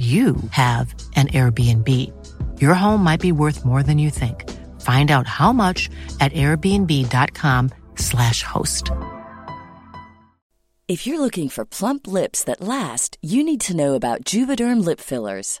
you have an Airbnb. Your home might be worth more than you think. Find out how much at airbnb.com/slash host. If you're looking for plump lips that last, you need to know about Juvederm lip fillers.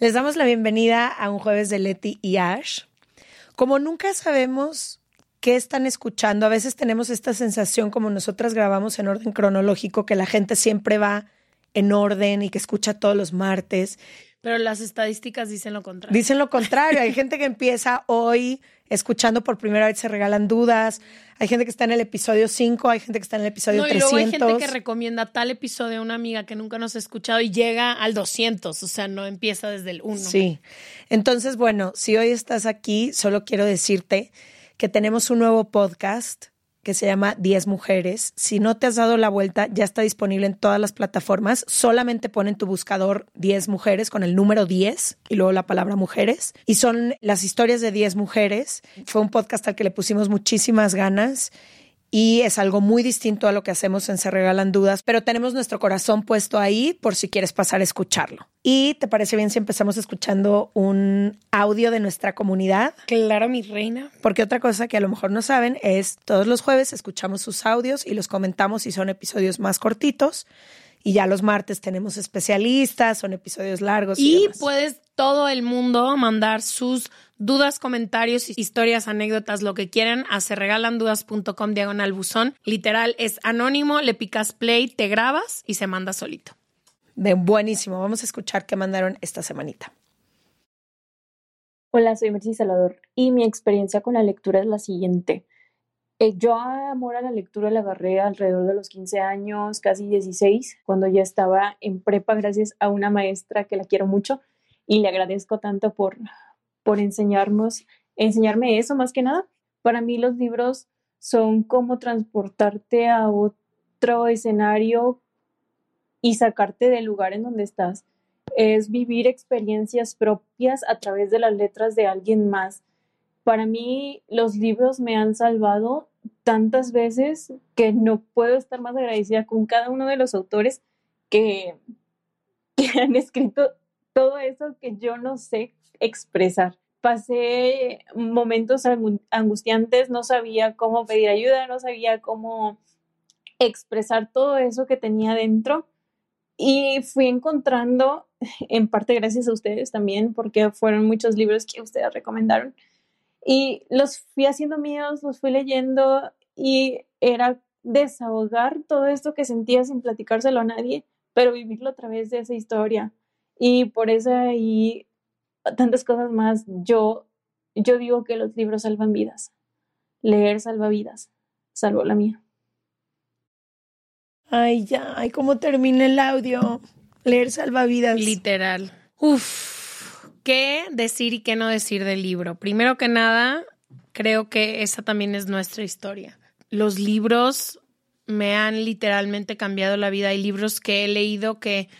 Les damos la bienvenida a un jueves de Leti y Ash. Como nunca sabemos qué están escuchando, a veces tenemos esta sensación como nosotras grabamos en orden cronológico, que la gente siempre va en orden y que escucha todos los martes. Pero las estadísticas dicen lo contrario. Dicen lo contrario. Hay gente que empieza hoy escuchando por primera vez, se regalan dudas. Hay gente que está en el episodio 5, hay gente que está en el episodio no, y 300. luego hay gente que recomienda tal episodio a una amiga que nunca nos ha escuchado y llega al 200, o sea, no empieza desde el 1. Sí. Entonces, bueno, si hoy estás aquí, solo quiero decirte que tenemos un nuevo podcast que se llama 10 mujeres. Si no te has dado la vuelta, ya está disponible en todas las plataformas. Solamente pon en tu buscador 10 mujeres con el número 10 y luego la palabra mujeres. Y son las historias de 10 mujeres. Fue un podcast al que le pusimos muchísimas ganas y es algo muy distinto a lo que hacemos en Se Regalan Dudas, pero tenemos nuestro corazón puesto ahí por si quieres pasar a escucharlo. ¿Y te parece bien si empezamos escuchando un audio de nuestra comunidad? Claro, mi reina. Porque otra cosa que a lo mejor no saben es todos los jueves escuchamos sus audios y los comentamos si son episodios más cortitos. Y ya los martes tenemos especialistas, son episodios largos. Y, Y, demás. puedes todo el mundo mandar sus dudas, comentarios, historias, anécdotas, lo que quieran a serregalandudas.com diagonal buzón. Literal, es anónimo, le picas play, te grabas y se manda solito. de buenísimo. Vamos a escuchar qué mandaron esta semanita. Hola, soy Mercy Salvador y mi experiencia con la lectura es la siguiente. Eh, yo amor a la lectura la agarré alrededor de los 15 años, casi 16, cuando ya estaba en prepa gracias a una maestra que la quiero mucho y le agradezco tanto por, por enseñarnos, enseñarme eso más que nada. Para mí los libros son como transportarte a otro escenario y sacarte del lugar en donde estás es vivir experiencias propias a través de las letras de alguien más. Para mí los libros me han salvado tantas veces que no puedo estar más agradecida con cada uno de los autores que, que han escrito todo eso que yo no sé expresar. Pasé momentos angu- angustiantes, no sabía cómo pedir ayuda, no sabía cómo expresar todo eso que tenía dentro y fui encontrando, en parte gracias a ustedes también, porque fueron muchos libros que ustedes recomendaron. Y los fui haciendo míos, los fui leyendo y era desahogar todo esto que sentía sin platicárselo a nadie, pero vivirlo a través de esa historia. Y por eso y tantas cosas más, yo, yo digo que los libros salvan vidas. Leer salva vidas. Salvo la mía. Ay, ya, ay, cómo termina el audio. Leer salva vidas. Literal. Uf, ¿qué decir y qué no decir del libro? Primero que nada, creo que esa también es nuestra historia. Los libros me han literalmente cambiado la vida. Hay libros que he leído que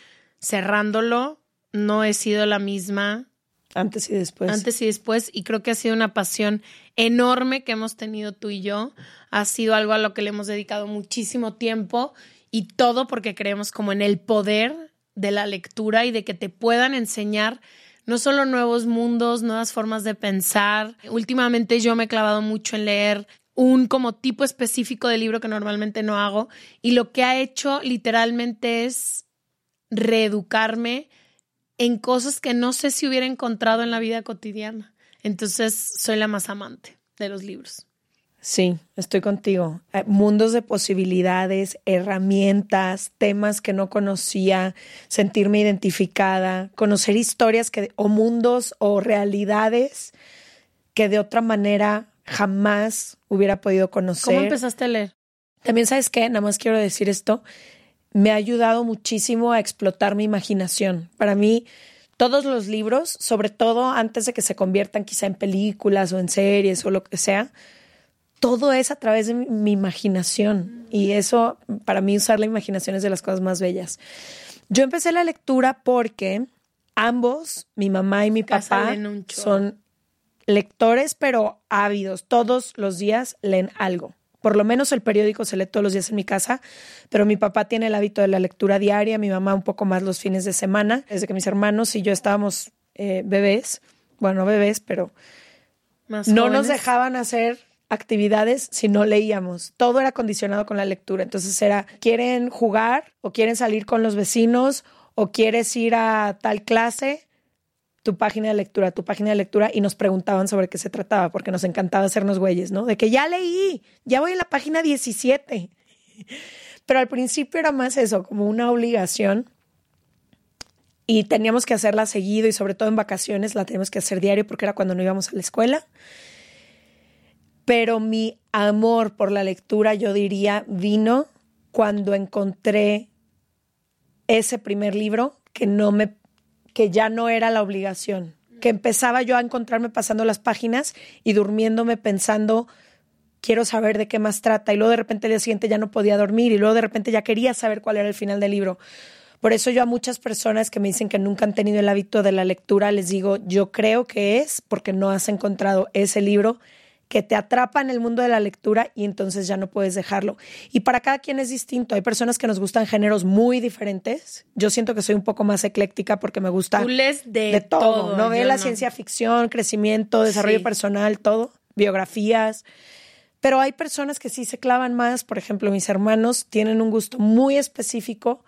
cerrándolo no he sido la misma. Antes y después. Antes y después. Y creo que ha sido una pasión enorme que hemos tenido tú y yo. Ha sido algo a lo que le hemos dedicado muchísimo tiempo y todo porque creemos como en el poder de la lectura y de que te puedan enseñar no solo nuevos mundos, nuevas formas de pensar. Últimamente yo me he clavado mucho en leer un como tipo específico de libro que normalmente no hago y lo que ha hecho literalmente es reeducarme en cosas que no sé si hubiera encontrado en la vida cotidiana. Entonces soy la más amante de los libros. Sí, estoy contigo. Eh, mundos de posibilidades, herramientas, temas que no conocía, sentirme identificada, conocer historias que, o mundos o realidades que de otra manera jamás hubiera podido conocer. ¿Cómo empezaste a leer? También sabes qué, nada más quiero decir esto, me ha ayudado muchísimo a explotar mi imaginación. Para mí, todos los libros, sobre todo antes de que se conviertan quizá en películas o en series o lo que sea, todo es a través de mi, imaginación. Y eso, para mí, usar la imaginación es de las cosas más bellas. Yo empecé la lectura porque ambos, mi mamá y mi papá, son lectores, pero ávidos. Todos los días leen algo. Por lo menos el periódico se lee todos los días en mi casa, pero mi papá tiene el hábito de la lectura diaria, mi mamá un poco más los fines de semana, desde que mis hermanos y yo estábamos eh, bebés, bueno, bebés, pero no nos dejaban hacer actividades si no leíamos. Todo era condicionado con la lectura. Entonces era, ¿quieren jugar o quieren salir con los vecinos o quieres ir a tal clase? Tu página de lectura, tu página de lectura y nos preguntaban sobre qué se trataba porque nos encantaba hacernos güeyes, ¿no? De que ya leí, ya voy en la página 17. Pero al principio era más eso, como una obligación y teníamos que hacerla seguido y sobre todo en vacaciones la teníamos que hacer diario porque era cuando no íbamos a la escuela pero mi amor por la lectura, yo diría, vino cuando encontré ese primer libro que no me que ya no era la obligación, que empezaba yo a encontrarme pasando las páginas y durmiéndome pensando quiero saber de qué más trata y luego de repente el día siguiente ya no podía dormir y luego de repente ya quería saber cuál era el final del libro. Por eso yo a muchas personas que me dicen que nunca han tenido el hábito de la lectura les digo, yo creo que es porque no has encontrado ese libro que te atrapa en el mundo de la lectura y entonces ya no puedes dejarlo. Y para cada quien es distinto. Hay personas que nos gustan géneros muy diferentes. Yo siento que soy un poco más ecléctica porque me gusta de, todo. Novela, ciencia ficción, crecimiento, desarrollo personal, todo, biografías. Pero hay personas que sí se clavan más. Por ejemplo, mis hermanos tienen un gusto muy específico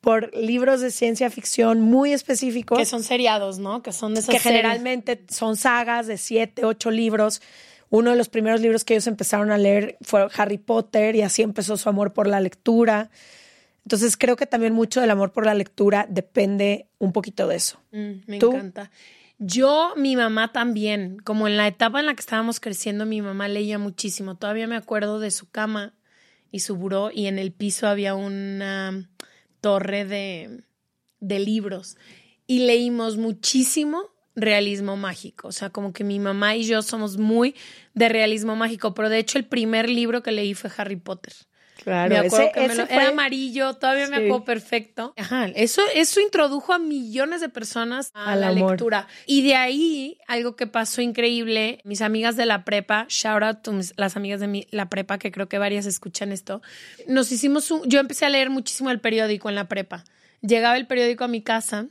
por libros de ciencia ficción muy específicos. Que son seriados, ¿no? Que son de esas Que generalmente son sagas de siete, ocho libros uno de los primeros libros que ellos empezaron a leer fue Harry Potter y así empezó su amor por la lectura. Entonces creo que también mucho del amor por la lectura depende un poquito de eso. Mm, me encanta. Yo, mi mamá también, como en la etapa en la que estábamos creciendo, mi mamá leía muchísimo. Todavía me acuerdo de su cama y su buró y en el piso había una torre de, de libros y leímos muchísimo realismo mágico. O sea, como que mi mamá y yo somos muy de realismo mágico, pero de hecho el primer libro que leí fue Harry Potter. Claro, me acuerdo que era amarillo, todavía me acuerdo perfecto. Ajá, eso, eso introdujo a millones de personas a la lectura. Y de ahí, algo que pasó increíble, mis amigas de la prepa, shout out to las amigas de la prepa, que creo que varias escuchan esto, nos hicimos un, yo empecé a leer muchísimo el periódico en la prepa. Llegaba el periódico a mi casa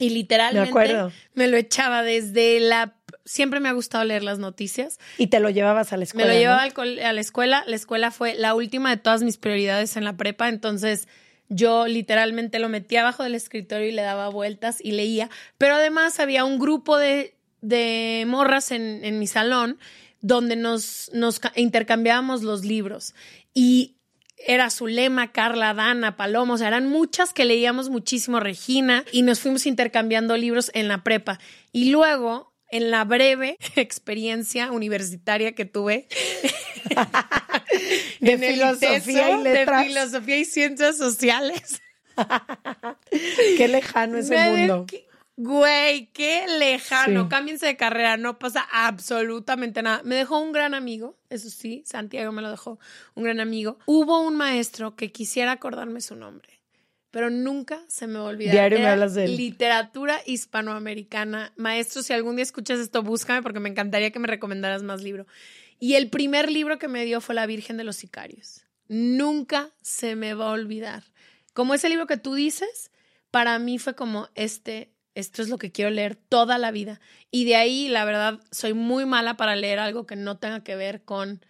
y literalmente me, lo echaba desde la... Siempre me ha gustado leer las noticias. Y te lo llevabas a la escuela. Me lo llevaba a la escuela. La escuela fue la última de todas mis prioridades en la prepa. Entonces yo literalmente lo metía abajo del escritorio y le daba vueltas y leía. Pero además había un grupo de, de morras en, en mi salón donde nos, nos intercambiábamos los libros. Y era Zulema, Carla, Dana, Palomo, o sea, eran muchas que leíamos muchísimo, Regina, y nos fuimos intercambiando libros en la prepa. Y luego, en la breve experiencia universitaria que tuve, De en filosofía y de letras. filosofía y ciencias sociales. Qué lejano ese de- mundo. Güey, qué lejano. Sí. Cámbiense de carrera, no pasa absolutamente nada. Me dejó un gran amigo, eso sí, Santiago me lo dejó, un gran amigo. Hubo un maestro que quisiera acordarme su nombre, pero nunca se me olvidar. Diario me hablas de él. Literatura hispanoamericana. Maestro, si algún día escuchas esto, búscame porque me encantaría que me recomendaras más libro. Y el primer libro que me dio fue La Virgen de los Sicarios. Nunca se me va a olvidar. Como ese libro que tú dices, para mí fue como este, esto es lo que quiero leer toda la vida. Y de ahí, la verdad, soy muy mala para leer algo que no tenga que ver con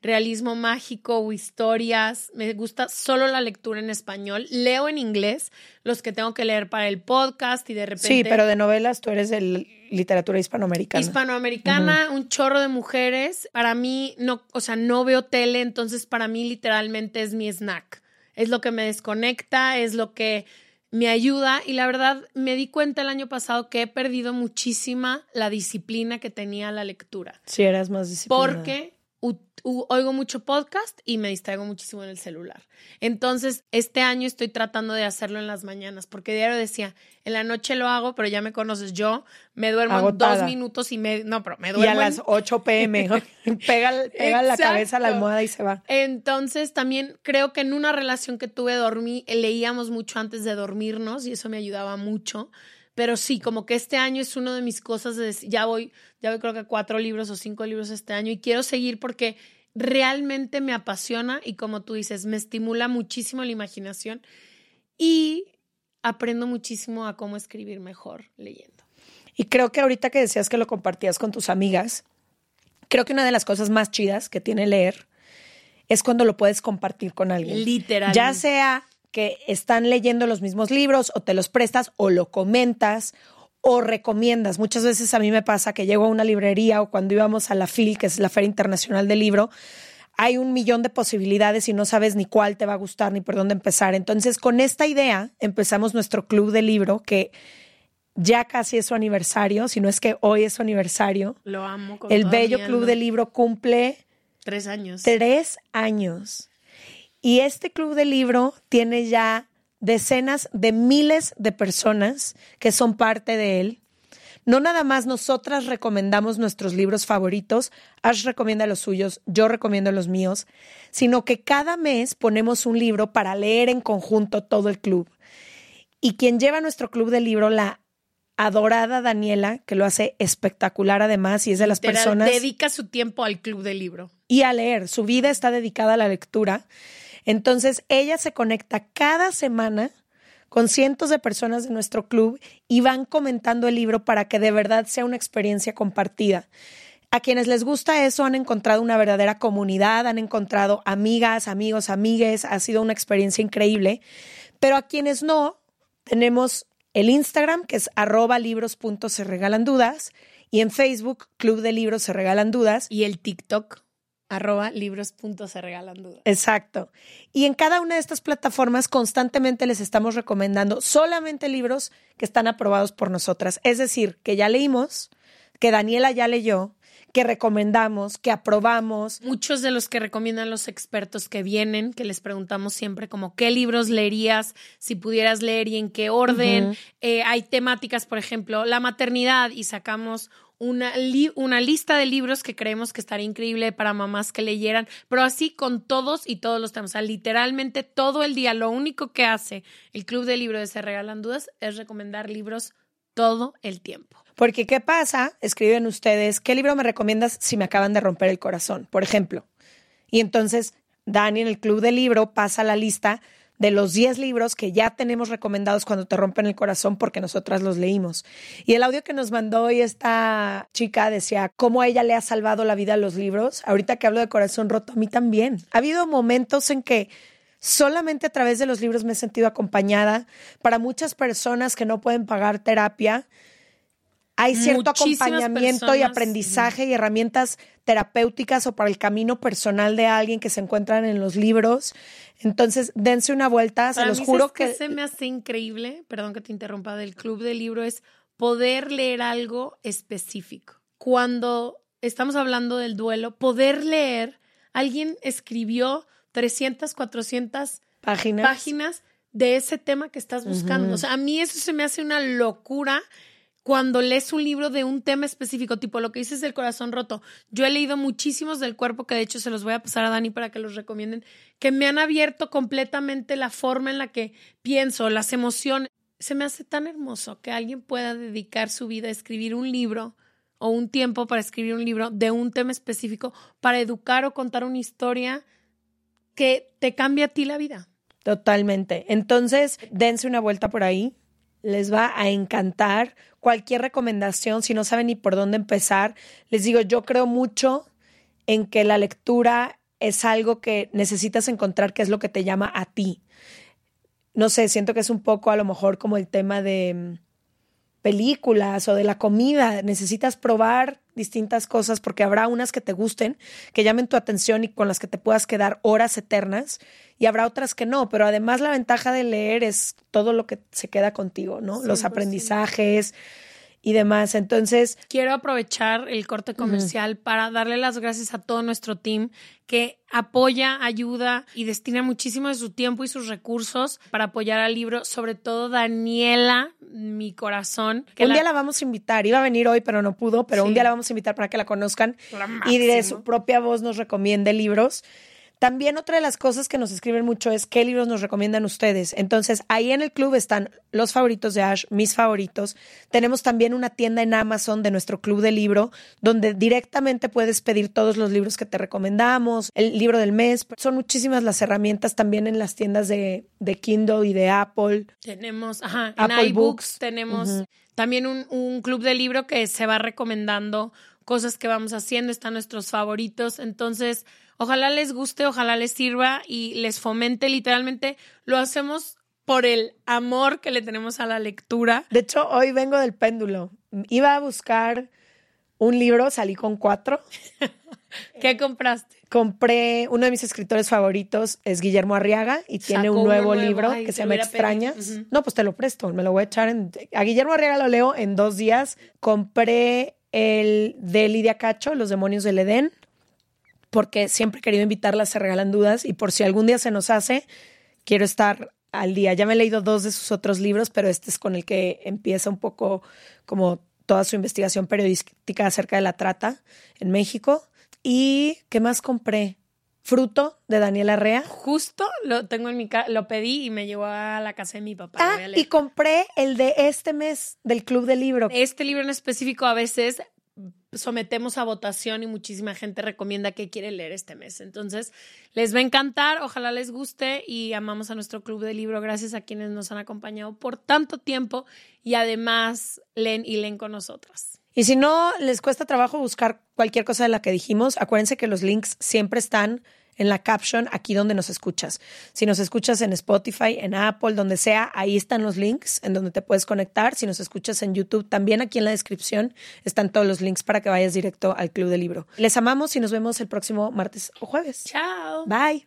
realismo mágico o historias. Me gusta solo la lectura en español. Leo en inglés los que tengo que leer para el podcast y de repente Sí, pero de novelas tú eres de literatura hispanoamericana. hispanoamericana, un chorro de mujeres. Para mí, no, o sea, no veo tele, entonces para mí literalmente es mi snack. Es lo que me desconecta, es lo que me ayuda. Y la verdad, me di cuenta el año pasado que he perdido muchísima la disciplina que tenía la lectura. Si eras más disciplinada. Porque u- u- oigo mucho podcast y me distraigo muchísimo en el celular. Entonces, este año estoy tratando de hacerlo en las mañanas, porque diario decía, en la noche lo hago, pero ya me conoces, yo me duermo Agotada. dos minutos y me... No, pero me Y duermo a en- las 8 pm pega, pega la cabeza a la almohada y se va. Entonces, también creo que en una relación que tuve dormí, leíamos mucho antes de dormirnos y eso me ayudaba mucho. Pero sí, como que este año es uno de mis cosas de ya voy, ya voy creo que cuatro libros o cinco libros este año y quiero seguir porque realmente me apasiona y como tú dices, me estimula muchísimo la imaginación y aprendo muchísimo a cómo escribir mejor leyendo. Y creo que ahorita que decías que lo compartías con tus amigas, creo que una de las cosas más chidas que tiene leer es cuando lo puedes compartir con alguien. Literalmente. Ya sea que están leyendo los mismos libros o te los prestas o lo comentas o recomiendas. Muchas veces a mí me pasa que llego a una librería o cuando íbamos a la FIL, que es la Feria Internacional del Libro, hay un millón de posibilidades y no sabes ni cuál te va a gustar ni por dónde empezar. Entonces, con esta idea empezamos nuestro club de libro que ya casi es su aniversario, si no es que hoy es su aniversario. Lo amo. Con El Bello Club de Libro cumple Tres años. tres años. Y este club de libro tiene ya decenas de miles de personas que son parte de él. No nada más nosotras recomendamos nuestros libros favoritos, Ash recomienda los suyos, yo recomiendo los míos, sino que cada mes ponemos un libro para leer en conjunto todo el club. Y quien lleva nuestro club de libro, la adorada Daniela, que lo hace espectacular además y es de las personas Dedica su tiempo al club de libro. y a leer. Su vida está dedicada a la lectura. Entonces, ella se conecta cada semana con cientos de personas de nuestro club y van comentando el libro para que de verdad sea una experiencia compartida. A quienes les gusta eso han encontrado una verdadera comunidad, han encontrado amigas, amigos, amigues, ha sido una experiencia increíble. Pero a quienes no, tenemos el Instagram, que es arroba libros.se regalan dudas, y en Facebook, Club de Libros se regalan dudas. Y el TikTok, arroba libros se regalan dudas. Exacto. Y en cada una de estas plataformas constantemente les estamos recomendando solamente libros que están aprobados por nosotras. Es decir, que ya leímos, que Daniela ya leyó, que recomendamos, que aprobamos. Muchos de los que recomiendan los expertos que vienen, que les preguntamos siempre como qué libros leerías, si pudieras leer y en qué orden. Eh, hay temáticas, por ejemplo, la maternidad y sacamos una, li- una lista de libros que creemos que estaría increíble para mamás que leyeran, pero así con todos y todos los temas. O sea, literalmente todo el día, lo único que hace el Club de Libros de Se Regalan Dudas es recomendar libros todo el tiempo. Porque, ¿qué pasa? Escriben ustedes, ¿qué libro me recomiendas si me acaban de romper el corazón? Por ejemplo. Y entonces, Dani en el club de libro pasa la lista de los 10 libros que ya tenemos recomendados cuando te rompen el corazón porque nosotras los leímos. Y el audio que nos mandó hoy esta chica decía cómo a ella le ha salvado la vida a los libros. Ahorita que hablo de corazón roto, a mí también. Ha habido momentos en que solamente a través de los libros me he sentido acompañada. Para muchas personas que no pueden pagar terapia, hay cierto Muchísimas acompañamiento y aprendizaje y herramientas terapéuticas o para el camino personal de alguien que se encuentran en los libros. Entonces, dense una vuelta, se Para los mí, juro ¿sabes qué que se me hace increíble, perdón que te interrumpa, del club del libro es poder leer algo específico. Cuando estamos hablando del duelo, poder leer, alguien escribió 300, 400 páginas. páginas de ese tema que estás buscando. O sea, a mí eso se me hace una locura cuando lees un libro de un tema específico, tipo lo que dices del corazón roto. Yo he leído muchísimos del cuerpo, que de hecho se los voy a pasar a Dani para que los recomienden, que me han abierto completamente la forma en la que pienso, las emociones. Se me hace tan hermoso que alguien pueda dedicar su vida a escribir un libro o un tiempo para escribir un libro de un tema específico para educar o contar una historia que te cambie a ti la vida. Totalmente. Entonces, dense una vuelta por ahí. Les va a encantar cualquier recomendación. Si no saben ni por dónde empezar, les digo, yo creo mucho en que la lectura es algo que necesitas encontrar que es lo que te llama a ti. No sé, siento que es un poco a lo mejor como el tema de mm, películas o de la comida. Necesitas probar distintas cosas porque habrá unas que te gusten, que llamen tu atención y con las que te puedas quedar horas eternas y habrá otras que no, pero además la ventaja de leer es todo lo que se queda contigo, ¿no? Los 100%. aprendizajes y demás. Entonces, Quiero aprovechar el corte comercial para darle las gracias a todo nuestro team que apoya, ayuda y destina muchísimo de su tiempo y sus recursos para apoyar al libro, sobre todo Daniela, mi corazón. que un la- día la vamos a invitar, iba a venir hoy, pero no pudo, pero un día la vamos a invitar para que la conozcan y de su propia voz nos recomiende libros. También otra de las cosas que nos escriben mucho es qué libros nos recomiendan ustedes. Entonces, ahí en el club están los favoritos de Ash, mis favoritos. Tenemos también una tienda en Amazon de nuestro club de libro, donde directamente puedes pedir todos los libros que te recomendamos, el libro del mes. Son muchísimas las herramientas también en las tiendas de, de Kindle y de Apple. Tenemos, ajá, en Apple iBooks Books. tenemos también un, un club de libro que se va recomendando cosas que vamos haciendo, están nuestros favoritos. Entonces, ojalá les guste, ojalá les sirva y les fomente. Literalmente lo hacemos por el amor que le tenemos a la lectura. De hecho, hoy vengo del péndulo. Iba a buscar un libro, salí con cuatro. ¿Qué compraste? Compré, uno de mis escritores favoritos es Guillermo Arriaga y tiene un nuevo, nuevo. libro Ay, que se llama Extrañas. No, pues te lo presto, me lo voy a echar en... A Guillermo Arriaga lo leo en dos días. Compré el de Lidia Cacho, Los demonios del Edén, porque siempre he querido invitarla a Se Regalan Dudas y por si algún día se nos hace, quiero estar al día. Ya me he leído dos de sus otros libros, pero este es con el que empieza un poco como toda su investigación periodística acerca de la trata en México. ¿Y qué más compré? Fruto de Daniela Rea. Justo lo tengo en mi casa, lo pedí y me llevó a la casa de mi papá. Ah, y compré el de este mes del Club del Libro. Este libro en específico a veces sometemos a votación y muchísima gente recomienda que quiere leer este mes. Entonces, les va a encantar, ojalá les guste y amamos a nuestro club de libro. Gracias a quienes nos han acompañado por tanto tiempo y además leen y leen con nosotras. Y si no les cuesta trabajo buscar cualquier cosa de la que dijimos, acuérdense que los links siempre están en la caption aquí donde nos escuchas. Si nos escuchas en Spotify, en Apple, donde sea, ahí están los links en donde te puedes conectar. Si nos escuchas en YouTube, también aquí en la descripción están todos los links para que vayas directo al Club del Libro. Les amamos y nos vemos el próximo martes o jueves. Chao. Bye.